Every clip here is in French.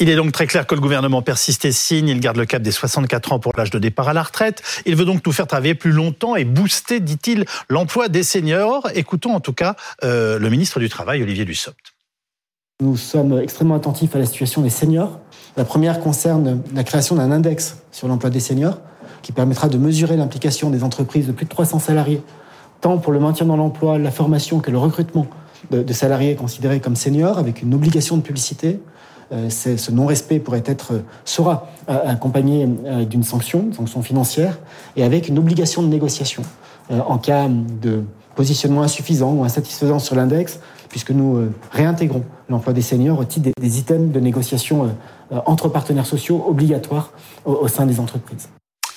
Il est donc très clair que le gouvernement persiste et signe. Il garde le cap des 64 ans pour l'âge de départ à la retraite. Il veut donc nous faire travailler plus longtemps et booster, dit-il, l'emploi des seniors. Écoutons en tout cas euh, le ministre du Travail, Olivier Dussopt. Nous sommes extrêmement attentifs à la situation des seniors. La première concerne la création d'un index sur l'emploi des seniors qui permettra de mesurer l'implication des entreprises de plus de 300 salariés, tant pour le maintien dans l'emploi, la formation que le recrutement de, salariés considérés comme seniors, avec une obligation de publicité. Euh, ce non-respect pourrait être, euh, sera euh, accompagné d'une sanction, sanction financière, et avec une obligation de négociation en cas de positionnement insuffisant ou insatisfaisant sur l'index, puisque nous réintégrons l'emploi des seniors au titre des, items de négociation entre partenaires sociaux obligatoires au sein des entreprises.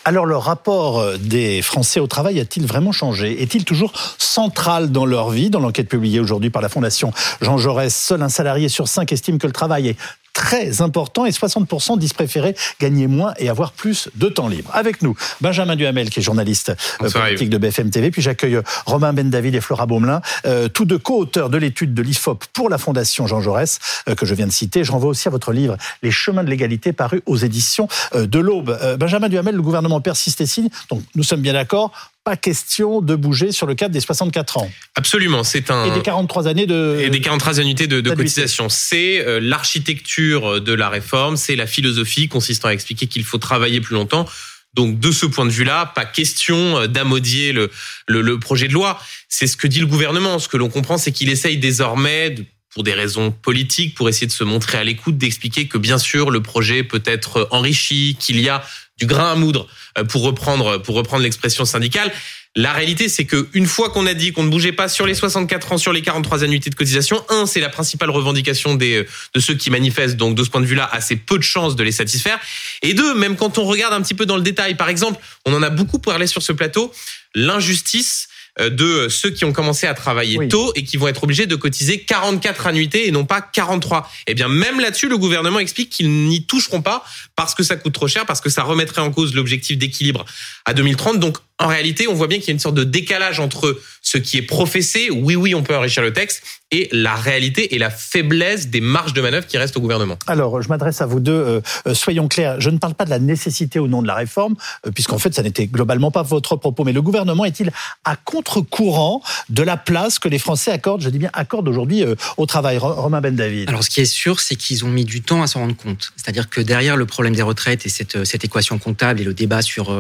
Alors le rapport des Français au travail a-t-il vraiment changé? Est-il toujours central dans leur vie? Dans l'enquête publiée aujourd'hui par la Fondation Jean Jaurès, seul un salarié sur cinq estime que le travail est très important et 60% disent préférer gagner moins et avoir plus de temps libre. Avec nous, Benjamin Duhamel, qui est journaliste euh, politique de BFM TV, puis j'accueille euh, Romain Ben David et Flora Baumelin, euh, tous deux co-auteurs de l'étude de l'IFOP pour la Fondation Jean Jaurès, que je viens de citer. Je renvoie aussi à votre livre Les chemins de l'égalité paru aux éditions de l'Aube. Benjamin Duhamel, le gouvernement persiste et signe, donc nous sommes bien d'accord, pas question de bouger sur le cadre des 64 ans. Absolument, c'est un et des 43 années de et des 43 annuités de, de cotisation. C'est euh, l'architecture de la réforme, c'est la philosophie consistant à expliquer qu'il faut travailler plus longtemps. Donc de ce point de vue-là, pas question euh, d'amodier le, le, le, projet de loi. C'est ce que dit le gouvernement. Ce que l'on comprend, c'est qu'il essaye désormais de pour des raisons politiques, pour essayer de se montrer à l'écoute, d'expliquer que bien sûr le projet peut être enrichi, qu'il y a du grain à moudre euh, pour reprendre pour reprendre l'expression syndicale. La réalité, c'est que une fois qu'on a dit qu'on ne bougeait pas sur les 64 ans, sur les 43 annuités de cotisation, un, c'est la principale revendication des, de ceux qui manifestent, donc de ce point de vue-là, assez peu de chances de les satisfaire. Et deux, même quand on regarde un petit peu dans le détail, par exemple, on en a beaucoup parlé sur ce plateau, l'injustice euh, de ceux qui ont commencé à travailler tôt et qui vont être obligés de cotiser 44 annuités et non pas 43. Eh bien, même là-dessus, le gouvernement explique qu'ils n'y toucheront pas parce que ça coûte trop cher, parce que ça remettrait en cause l'objectif d'équilibre à 2030. Donc, en réalité, on voit bien qu'il y a une sorte de décalage entre ce qui est professé, oui, oui, on peut enrichir le texte, et la réalité et la faiblesse des marges de manœuvre qui restent au gouvernement. Alors, je m'adresse à vous deux. Euh, euh, soyons clairs, je ne parle pas de la nécessité ou non de la réforme, euh, puisqu'en fait, ça n'était globalement pas votre propos. Mais le gouvernement est-il à contre-courant de la place que les Français accordent, je dis bien accordent aujourd'hui au travail Romain Ben David. Alors, ce qui est sûr, c'est qu'ils ont mis du temps à s'en rendre compte. C'est-à-dire que derrière le problème des retraites et cette, cette équation comptable et le débat sur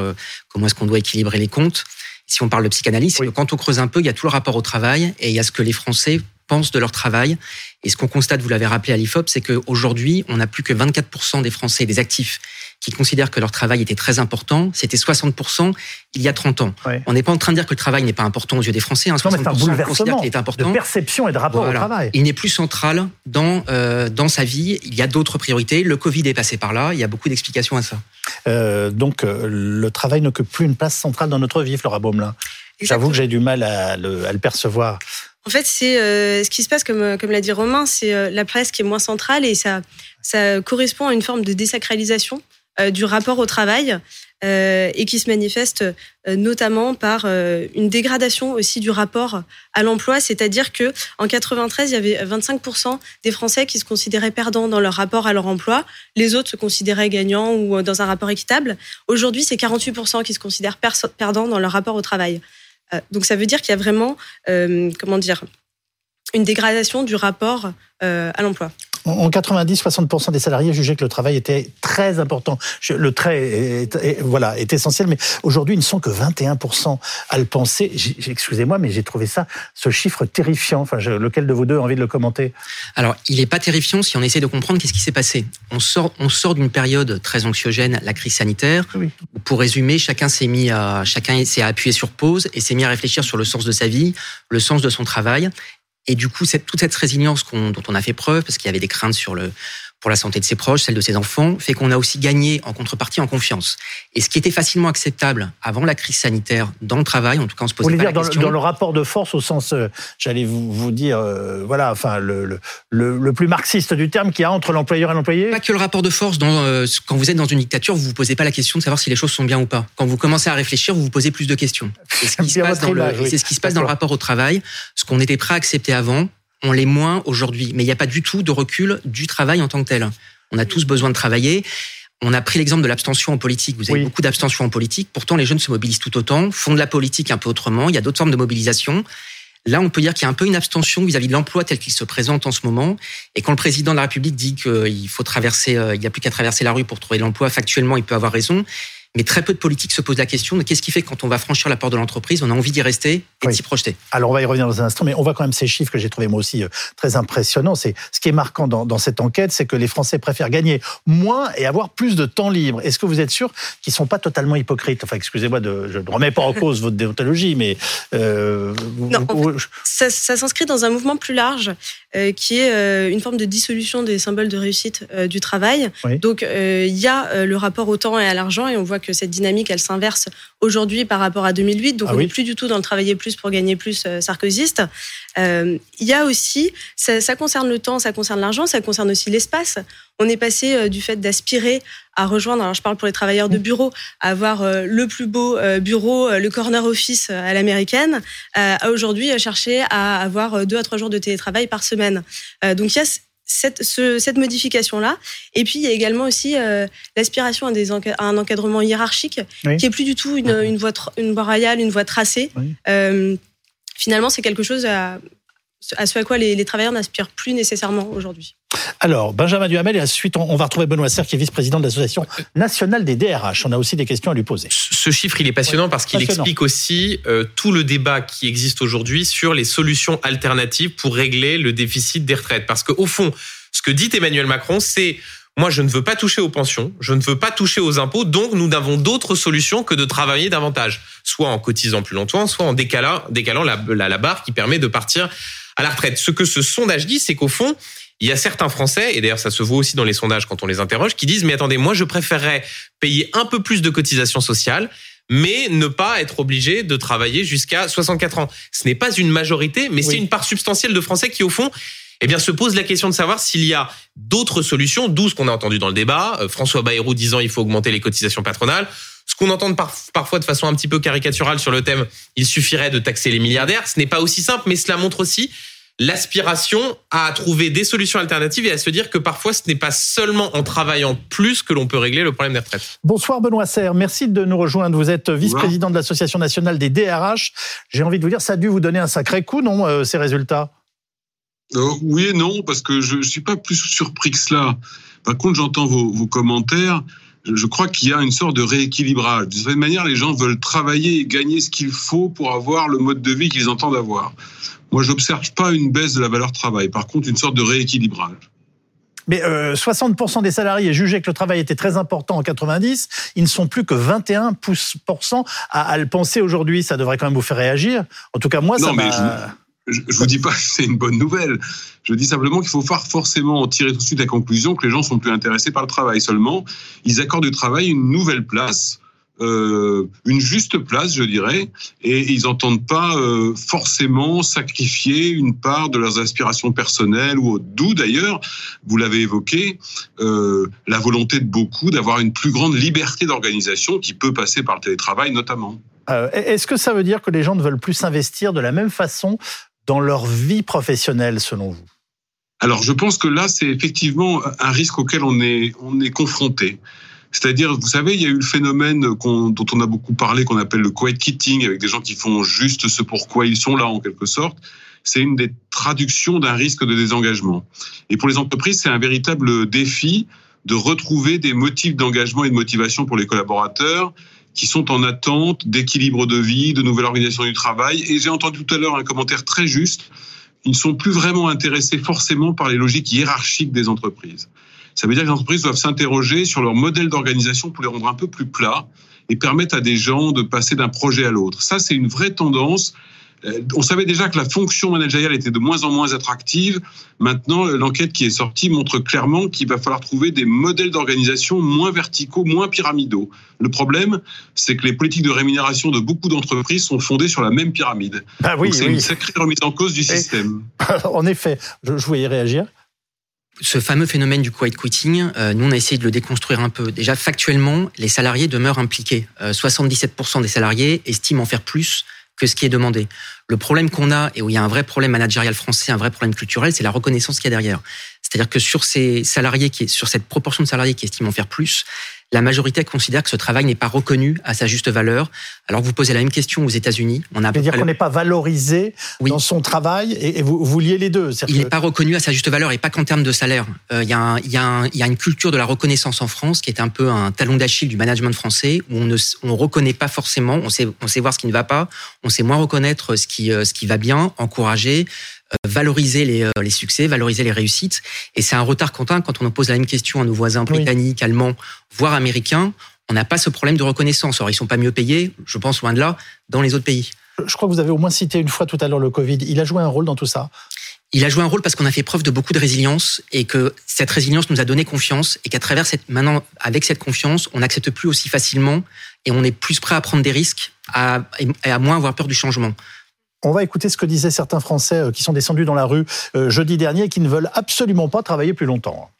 comment est-ce qu'on doit équilibrer les comptes, si on parle de psychanalyse, quand on creuse un peu, il y a tout le rapport au travail et il y a ce que les Français pensent de leur travail. Et ce qu'on constate, vous l'avez rappelé à l'IFOP, c'est qu'aujourd'hui, on n'a plus que 24% des Français, des actifs, qui considèrent que leur travail était très important. C'était 60% il y a 30 ans. On n'est pas en train de dire que le travail n'est pas important aux yeux des Français. Hein. 60% un bouleversement est important. de perception et de rapport au travail. Il n'est plus central dans, euh, dans sa vie. Il y a d'autres priorités. Le Covid est passé par là. Il y a beaucoup d'explications à ça. Euh, donc, euh, le travail n'occupe plus une place centrale dans notre vie, Flora Baumelin. J'avoue que j'ai du mal à le, à le percevoir. En fait, c'est euh, ce qui se passe, comme, comme l'a dit Romain, c'est euh, la presse qui est moins centrale et ça, ça correspond à une forme de désacralisation euh, du rapport au travail et qui se manifeste notamment par une dégradation aussi du rapport à l'emploi, c'est-à-dire que en 93, il y avait 25% des Français qui se considéraient perdants dans leur rapport à leur emploi, les autres se considéraient gagnants ou dans un rapport équitable. Aujourd'hui, c'est 48% qui se considèrent perdants dans leur rapport au travail. Euh, donc ça veut dire qu'il y a vraiment, euh, comment dire, une dégradation du rapport euh, à l'emploi. En 90-60% des salariés jugeaient que le travail était très important. Le trait est, voilà, est essentiel, mais aujourd'hui, ils ne sont que 21% à le penser. Excusez-moi, mais j'ai trouvé ça, ce chiffre terrifiant. Enfin, lequel de vous deux a envie de le commenter? Alors, il n'est pas terrifiant si on essaie de comprendre qu'est-ce qui s'est passé. On sort, on sort d'une période très anxiogène, la crise sanitaire. pour résumer, chacun s'est mis à, chacun s'est appuyé sur pause et s'est mis à réfléchir sur le sens de sa vie, le sens de son travail. Et du coup, toute cette résilience dont on a fait preuve, parce qu'il y avait des craintes sur le, pour la santé de ses proches, celle de ses enfants, fait qu'on a aussi gagné en contrepartie en confiance. Et ce qui était facilement acceptable avant la crise sanitaire dans le travail, en tout cas on se posait pas la dans question. Le, dans le rapport de force au sens, euh, j'allais vous, vous, dire, euh, voilà, enfin le, le, le, plus marxiste du terme qu'il y a entre l'employeur et l'employé. Pas que le rapport de force. Dans, euh, quand vous êtes dans une dictature, vous vous posez pas la question de savoir si les choses sont bien ou pas. Quand vous commencez à réfléchir, vous vous posez plus de questions. C'est ce qui se passe dans le, c'est ce qui se passe dans le rapport au travail. Ce qu'on était prêt à accepter avant, on l'est moins aujourd'hui. Mais il n'y a pas du tout de recul du travail en tant que tel. On a tous besoin de travailler. On a pris l'exemple de l'abstention en politique. Vous avez beaucoup d'abstention en politique. Pourtant, les jeunes se mobilisent tout autant, font de la politique un peu autrement. Il y a d'autres formes de mobilisation. Là, on peut dire qu'il y a un peu une abstention vis-à-vis de l'emploi tel qu'il se présente en ce moment. Et quand le président de la République dit qu'il faut traverser, euh, il n'y a plus qu'à traverser la rue pour trouver l'emploi, factuellement, il peut avoir raison. Mais très peu de politiques se posent la question de qu'est-ce qui fait que quand on va franchir la porte de l'entreprise, on a envie d'y rester et de s'y projeter. Alors on va y revenir dans un instant, mais on voit quand même ces chiffres que j'ai trouvé moi aussi euh, très impressionnants. C'est ce qui est marquant dans, dans cette enquête, c'est que les Français préfèrent gagner moins et avoir plus de temps libre. Est-ce que vous êtes sûr qu'ils sont pas totalement hypocrites? Enfin, excusez-moi, de, je ne remets pas en cause votre déontologie, mais euh, non, ça, ça s'inscrit dans un mouvement plus large euh, qui est euh, une forme de dissolution des symboles de réussite euh, du travail. Donc il y a le rapport au temps et à l'argent et on voit que cette dynamique, elle s'inverse aujourd'hui par rapport à 2008. Donc, ah on n'est plus du tout dans le travailler plus pour gagner plus euh, sarkozyste. Euh, il y a aussi, ça, ça, concerne le temps, ça concerne l'argent, ça concerne aussi l'espace. On est passé euh, du fait d'aspirer à rejoindre, alors je parle pour les travailleurs de bureau, à avoir le plus beau bureau, le corner office à l'américaine, à aujourd'hui chercher à avoir deux à trois jours de télétravail par semaine. donc il y a cette, cette modification-là. Et puis, il y a également aussi euh, l'aspiration à, à, un encadrement hiérarchique, qui est plus du tout une, une, voie, une voie royale, une voie tracée. Euh, finalement, c'est quelque chose à, à ce à quoi les, les travailleurs n'aspirent plus nécessairement aujourd'hui. Alors, Benjamin Duhamel, et ensuite, on va retrouver Benoît Serre, qui est vice-président de l'Association nationale des DRH. On a aussi des questions à lui poser. Ce chiffre, il est passionnant parce qu'il explique aussi euh, tout le débat qui existe aujourd'hui sur les solutions alternatives pour régler le déficit des retraites. Parce qu'au fond, ce que dit Emmanuel Macron, c'est moi, je ne veux pas toucher aux pensions, je ne veux pas toucher aux impôts, donc nous n'avons d'autres solutions que de travailler davantage, soit en cotisant plus longtemps, soit en décalant, décalant la, la, la barre qui permet de partir à la retraite. Ce que ce sondage dit, c'est qu'au fond, il y a certains Français, et d'ailleurs ça se voit aussi dans les sondages quand on les interroge, qui disent mais attendez, moi je préférerais payer un peu plus de cotisations sociales, mais ne pas être obligé de travailler jusqu'à 64 ans. Ce n'est pas une majorité, mais c'est une part substantielle de Français qui au fond eh bien, se pose la question de savoir s'il y a d'autres solutions, d'où ce qu'on a entendu dans le débat, euh, François Bayrou disant il faut augmenter les cotisations patronales, ce qu'on entend parfois de façon un petit peu caricaturale sur le thème, il suffirait de taxer les milliardaires, ce n'est pas aussi simple, mais cela montre aussi l'aspiration à trouver des solutions alternatives et à se dire que parfois ce n'est pas seulement en travaillant plus que l'on peut régler le problème des retraites. Bonsoir Benoît Serre, merci de nous rejoindre. Vous êtes vice-président de l'Association nationale des DRH. J'ai envie de vous dire, ça a dû vous donner un sacré coup, non, euh, ces résultats? Euh, Oui et non, parce que je ne suis pas plus surpris que cela. Par contre, j'entends vos, vos commentaires je crois qu'il y a une sorte de rééquilibrage. De cette manière, les gens veulent travailler et gagner ce qu'il faut pour avoir le mode de vie qu'ils entendent avoir. Moi, je n'observe pas une baisse de la valeur travail. Par contre, une sorte de rééquilibrage. Mais euh, 60% des salariés jugeaient que le travail était très important en 90. Ils ne sont plus que 21% à, à le penser aujourd'hui. Ça devrait quand même vous faire réagir. En tout cas, moi, ça m'a je ne vous dis pas que c'est une bonne nouvelle. Je dis simplement qu'il faut pas forcément tirer tout de suite la conclusion que les gens sont plus intéressés par le travail. Seulement, ils accordent du travail une nouvelle place, euh, une juste place, je dirais, et ils n'entendent pas euh, forcément sacrifier une part de leurs aspirations personnelles ou d'où d'ailleurs, vous l'avez évoqué, euh, la volonté de beaucoup d'avoir une plus grande liberté d'organisation qui peut passer par le télétravail notamment. Est-ce que ça veut dire que les gens ne veulent plus s'investir de la même façon dans leur vie professionnelle, selon vous? Alors, je pense que là, c'est effectivement un risque auquel on est, on est confronté. C'est-à-dire, vous savez, il y a eu le phénomène dont on a beaucoup parlé, qu'on appelle le quiet quitting, avec des gens qui font juste ce pourquoi ils sont là, en quelque sorte. C'est une des traductions d'un risque de désengagement. Et pour les entreprises, c'est un véritable défi de retrouver des motifs d'engagement et de motivation pour les collaborateurs qui sont en attente d'équilibre de vie, de nouvelle organisation du travail. Et j'ai entendu tout à l'heure un commentaire très juste. Ils ne sont plus vraiment intéressés forcément par les logiques hiérarchiques des entreprises. Ça veut dire que les entreprises doivent s'interroger sur leur modèle d'organisation pour les rendre un peu plus plats et permettre à des gens de passer d'un projet à l'autre. Ça, c'est une vraie tendance on savait déjà que la fonction managériale était de moins en moins attractive. Maintenant, l'enquête qui est sortie montre clairement qu'il va falloir trouver des modèles d'organisation moins verticaux, moins pyramidaux. Le problème, c'est que les politiques de rémunération de beaucoup d'entreprises sont fondées sur la même pyramide. Ah oui, c'est une sacrée remise en cause du système. En effet, je, voulais réagir ce fameux phénomène du quiet quitting, euh, nous on a essayé de le déconstruire un peu. Déjà factuellement, les salariés demeurent impliqués. 77% euh, des salariés estiment en faire plus que ce qui est demandé. Le problème qu'on a, et où il y a un vrai problème managérial français, un vrai problème culturel, c'est la reconnaissance qu'il y a derrière. C'est-à-dire que sur ces salariés qui, sur cette proportion de salariés qui estiment faire plus, la majorité considère que ce travail n'est pas reconnu à sa juste valeur. Alors vous posez la même question aux États-Unis. On a dire qu'on n'est pas valorisé dans son travail et, vous, vous, liez les deux. Il n'est pas reconnu à sa juste valeur et pas qu'en termes de salaire. Euh, il y, a y, y, a une culture de la reconnaissance en France qui est un peu un talon d'Achille du management français où on ne on reconnaît pas forcément. On sait, on sait voir ce qui ne va pas. On sait moins reconnaître ce qui, euh, ce qui va bien, encourager. Euh, valoriser les, euh, les, succès, valoriser les réussites. Et c'est un retard quentin quand on pose la même question à nos voisins britanniques, allemands, voire américains. On n'a pas ce problème de reconnaissance. Alors, ils sont pas mieux payés, je pense, loin de là, dans les autres pays. Je crois que vous avez au moins cité une fois tout à l'heure le Covid. Il a joué un rôle dans tout ça? Il a joué un rôle parce qu'on a fait preuve de beaucoup de résilience et que cette résilience nous a donné confiance et qu'à travers cette, maintenant, avec cette confiance, on n'accepte plus aussi facilement et on est plus prêt à prendre des risques à, et à moins avoir peur du changement. On va écouter ce que disaient certains Français euh, qui sont descendus dans la rue euh, jeudi dernier et qui ne veulent absolument pas travailler plus longtemps.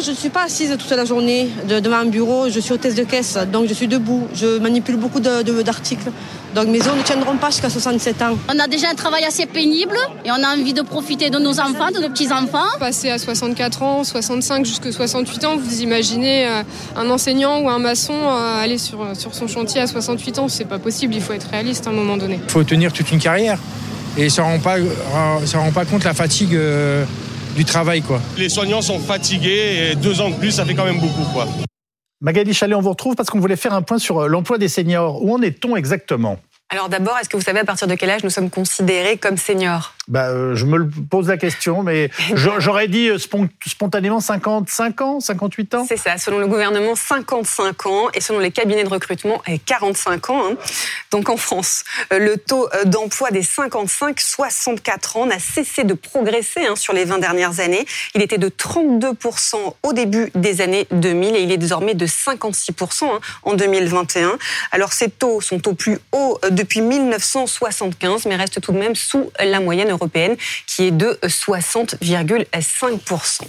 Je ne suis pas assise toute la journée devant un bureau, je suis hôtesse de caisse, donc je suis debout, je manipule beaucoup d'articles. Donc mes os ne tiendront pas jusqu'à 67 ans. On a déjà un travail assez pénible et on a envie de profiter de nos enfants, de nos petits-enfants. Passer à 64 ans, 65 jusqu'à 68 ans, vous imaginez euh, un enseignant ou un maçon euh, aller sur, sur son chantier à 68 ans, c'est pas possible, il faut être réaliste à un moment donné. Il faut tenir toute une carrière et ça ne rend, pas, ça rend pas compte la fatigue euh, du travail. Quoi. Les soignants sont fatigués et deux ans de plus, ça fait quand même beaucoup. Quoi. Magali Chalet, on vous retrouve parce qu'on voulait faire un point sur euh, l'emploi des seniors. Où en est-on exactement? Alors d'abord, est-ce que vous savez à partir de quel âge nous sommes considérés comme seniors? Bah, euh, Je me pose la question, mais j'aurais dit euh, spontanément 55 ans, 58 ans? C'est ça, selon le gouvernement, 55 ans, et selon les cabinets de recrutement, 45 ans. Hein. Donc en France, euh, le taux d'emploi des 55-64 ans n'a cessé de progresser hein, sur les 20 dernières années. Il était de 32% au début des années 2000 et il est désormais de 56% hein, en 2021. Alors ces taux sont au plus haut de depuis 1975, mais reste tout de même sous la moyenne européenne qui est de 60,5%.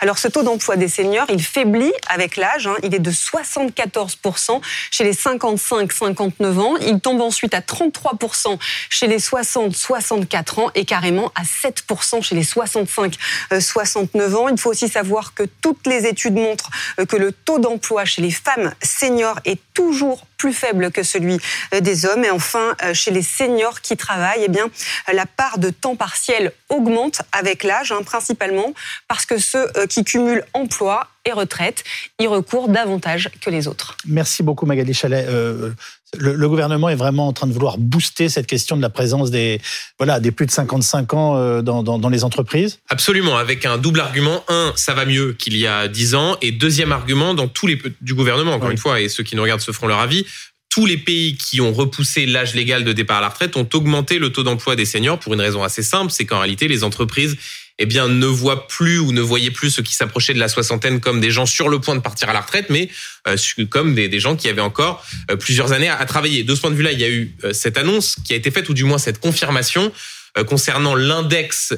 Alors ce taux d'emploi des seniors, il faiblit avec l'âge, hein. il est de 74% chez les 55-59 ans, il tombe ensuite à 33% chez les 60-64 ans et carrément à 7% chez les 65-69 ans. Il faut aussi savoir que toutes les études montrent que le taux d'emploi chez les femmes seniors est toujours plus faible que celui euh, des hommes. Et enfin, euh, chez les seniors qui travaillent, eh bien, la part de temps partiel augmente avec l'âge, hein, principalement parce que ceux euh, qui cumulent emploi et retraite y recourent davantage que les autres. Merci beaucoup Magali Chalet. le, gouvernement est vraiment en train de vouloir booster cette question de la présence des, voilà, des plus de 55 ans dans, dans, dans les entreprises Absolument, avec un double argument. Un, ça va mieux qu'il y a 10 ans. Et deuxième argument, dans tous les du gouvernement, encore une fois, et ceux qui nous regardent se feront leur avis, tous les pays qui ont repoussé l'âge légal de départ à la retraite ont augmenté le taux d'emploi des seniors pour une raison assez simple, c'est qu'en réalité les entreprises eh bien ne voient plus ou ne voyaient plus ceux qui s'approchaient de la soixantaine comme des gens sur le point de partir à la retraite, mais euh, comme des, gens qui avaient encore euh, plusieurs années à, travailler. De ce point de vue-là, il y a eu euh, cette annonce qui a été faite, ou du moins cette confirmation concernant l'index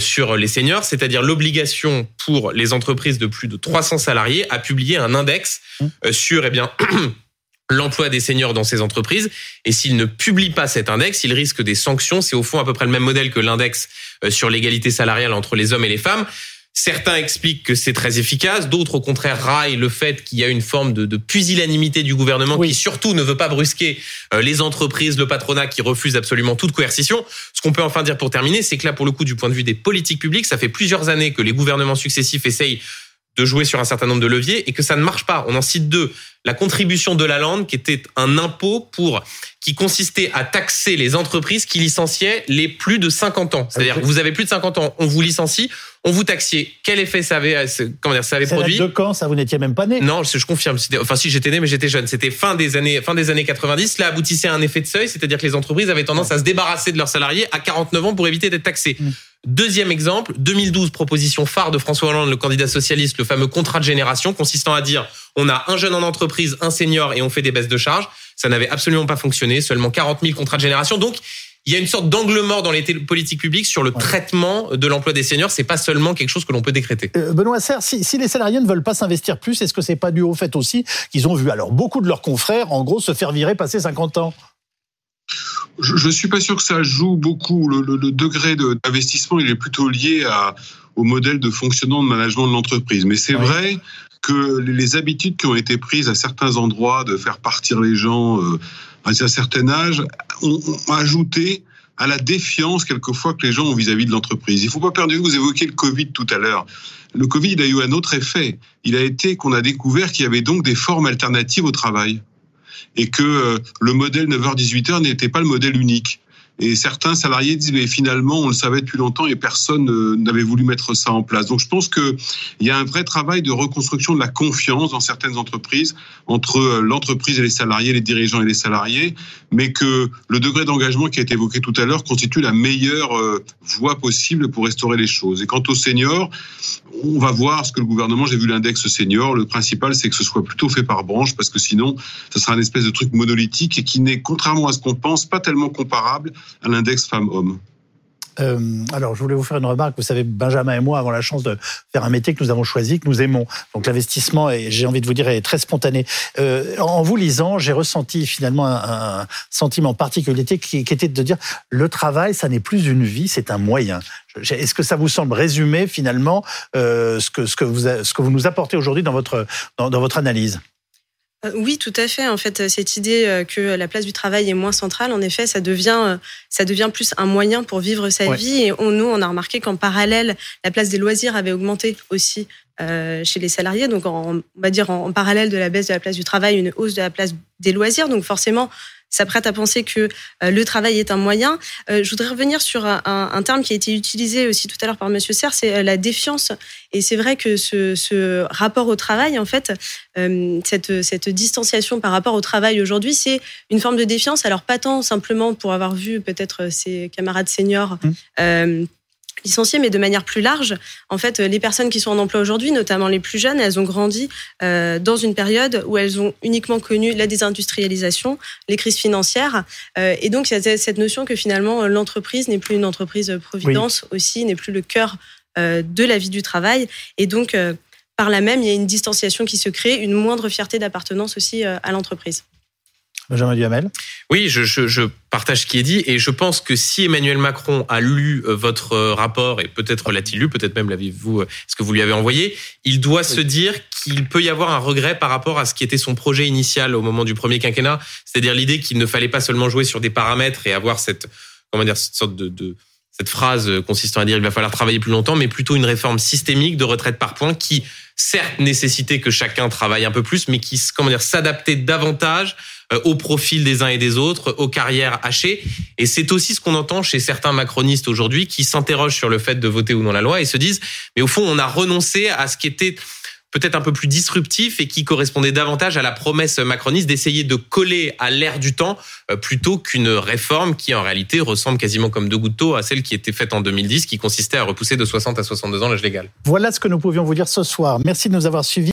sur les seniors, c'est-à-dire l'obligation pour les entreprises de plus de 300 salariés à publier un index sur eh bien l'emploi des seniors dans ces entreprises. Et s'ils ne publient pas cet index, ils risquent des sanctions. C'est au fond à peu près le même modèle que l'index euh, sur l'égalité salariale entre les hommes et les femmes. Certains expliquent que c'est très efficace, d'autres au contraire raillent le fait qu'il y a une forme de, pusillanimité du gouvernement qui surtout ne veut pas brusquer euh, les entreprises, le patronat qui refuse absolument toute coercition. Ce qu'on peut enfin dire pour terminer, c'est que là, pour le coup, du point de vue des politiques publiques, ça fait plusieurs années que les gouvernements successifs essayent de jouer sur un certain nombre de leviers et que ça ne marche pas. On en cite deux. La contribution de la lande, qui était un impôt pour qui consistait à taxer les entreprises qui licenciaient les plus de 50 ans. C'est-à-dire, vous avez plus de 50 ans, on vous licencie, on vous taxiez. Quel effet ça avait, comment dire, ça avait produit De quand ça? Vous n'étiez même pas né Non, je confirme. Enfin, si j'étais né, mais j'étais jeune. C'était fin des années, fin des années 90. Cela aboutissait à un effet de seuil, c'est-à-dire que les entreprises avaient tendance à se débarrasser de leurs salariés à 49 ans pour éviter d'être taxés. Mm. Deuxième exemple, 2012, proposition phare de François Hollande, le candidat socialiste, le fameux contrat de génération, consistant à dire on a un jeune en entreprise, un senior et on fait des baisses de charges. Ça n'avait absolument pas fonctionné, seulement 40 000 contrats de génération. Donc, il y a une sorte d'angle mort dans les politiques publiques sur le traitement de l'emploi des seniors. C'est pas seulement quelque chose que l'on peut décréter. Euh, Benoît Serre, si, si, les salariés ne veulent pas s'investir plus, est-ce que c'est pas dû au fait aussi qu'ils ont vu alors beaucoup de leurs confrères, en gros, se faire virer passer 50 ans? Je, ne suis pas sûr que ça joue beaucoup. Le, le, le degré d'investissement, il est plutôt lié à, au modèle de fonctionnement de management de l'entreprise. Mais c'est vrai que les habitudes qui ont été prises à certains endroits de faire partir les gens euh, à un certain âge ont, ont ajouté à la défiance quelquefois que les gens ont vis-à-vis de l'entreprise. Il ne faut pas perdre de vue, vous évoquiez le Covid tout à l'heure. Le Covid il a eu un autre effet. Il a été qu'on a découvert qu'il y avait donc des formes alternatives au travail et que euh, le modèle 9h-18h n'était pas le modèle unique. Et certains salariés disent mais finalement on le savait depuis longtemps et personne euh, n'avait voulu mettre ça en place. Donc je pense qu'il y a un vrai travail de reconstruction de la confiance dans certaines entreprises entre euh, l'entreprise et les salariés, les dirigeants et les salariés, mais que le degré d'engagement qui a été évoqué tout à l'heure constitue la meilleure euh, voie possible pour restaurer les choses. Et quant aux seniors, on va voir ce que le gouvernement, j'ai vu l'index senior, le principal c'est que ce soit plutôt fait par branche parce que sinon ça sera un espèce de truc monolithique et qui n'est contrairement à ce qu'on pense pas tellement comparable à l'index femmes-hommes. Euh, alors, je voulais vous faire une remarque. Vous savez, Benjamin et moi avons la chance de faire un métier que nous avons choisi, que nous aimons. Donc, l'investissement, j'ai envie de vous dire, est très spontané. Euh, en vous lisant, j'ai ressenti finalement un, sentiment particulier qui, était de dire le travail, ça n'est plus une vie, c'est un moyen. Est-ce que ça vous semble résumer finalement euh, ce, que, ce, que vous, ce que vous nous apportez aujourd'hui dans votre, dans, votre analyse? Oui, tout à fait. En fait, cette idée euh, que la place du travail est moins centrale, en effet, ça devient, euh, ça devient plus un moyen pour vivre sa ouais. vie. Et on, nous, on a remarqué qu'en parallèle, la place des loisirs avait augmenté aussi euh, chez les salariés. Donc, en, on va dire en, en, parallèle de la baisse de la place du travail, une hausse de la place des loisirs. Donc, forcément, ça prête à penser que euh, le travail est un moyen. Euh, je voudrais revenir sur un, un, terme qui a été utilisé aussi tout à l'heure par Monsieur Serre, c'est la défiance. Et c'est vrai que ce, ce, rapport au travail, en fait, euh, cette, cette distanciation par rapport au travail aujourd'hui, c'est une forme de défiance. Alors pas tant simplement pour avoir vu peut-être ses camarades seniors. Mmh licenciés, mais de manière plus large. En fait, les personnes qui sont en emploi aujourd'hui, notamment les plus jeunes, elles ont grandi euh, dans une période où elles ont uniquement connu la désindustrialisation, les crises financières, euh, et donc il y a cette notion que finalement l'entreprise n'est plus une entreprise providence oui. aussi, n'est plus le cœur euh, de la vie du travail, et donc euh, par là même il y a une distanciation qui se crée, une moindre fierté d'appartenance aussi euh, à l'entreprise. Benjamin Duhamel Oui, je, je, je, partage ce qui est dit et je pense que si Emmanuel Macron a lu euh, votre rapport et peut-être l'a-t-il lu, peut-être même l'avez-vous, euh, ce que vous lui avez envoyé, il doit oui. se dire qu'il peut y avoir un regret par rapport à ce qui était son projet initial au moment du premier quinquennat, c'est-à-dire l'idée qu'il ne fallait pas seulement jouer sur des paramètres et avoir cette, comment dire, cette sorte de, de cette phrase consistant à dire il va falloir travailler plus longtemps, mais plutôt une réforme systémique de retraite par points qui, certes, nécessitait que chacun travaille un peu plus, mais qui, comment dire, s'adaptait davantage euh, au profil des uns et des autres, aux carrières hachées. Et c'est aussi ce qu'on entend chez certains macronistes aujourd'hui qui s'interrogent sur le fait de voter ou non la loi et se disent, mais au fond, on a renoncé à ce qui était peut-être un peu plus disruptif et qui correspondait davantage à la promesse macroniste d'essayer de coller à l'ère du temps euh, plutôt qu'une réforme qui en réalité ressemble quasiment comme deux gouttes d'eau à celle qui était faite en 2010 qui consistait à repousser de 60 à 62 ans l'âge légal. Voilà ce que nous pouvions vous dire ce soir. Merci de nous avoir suivis.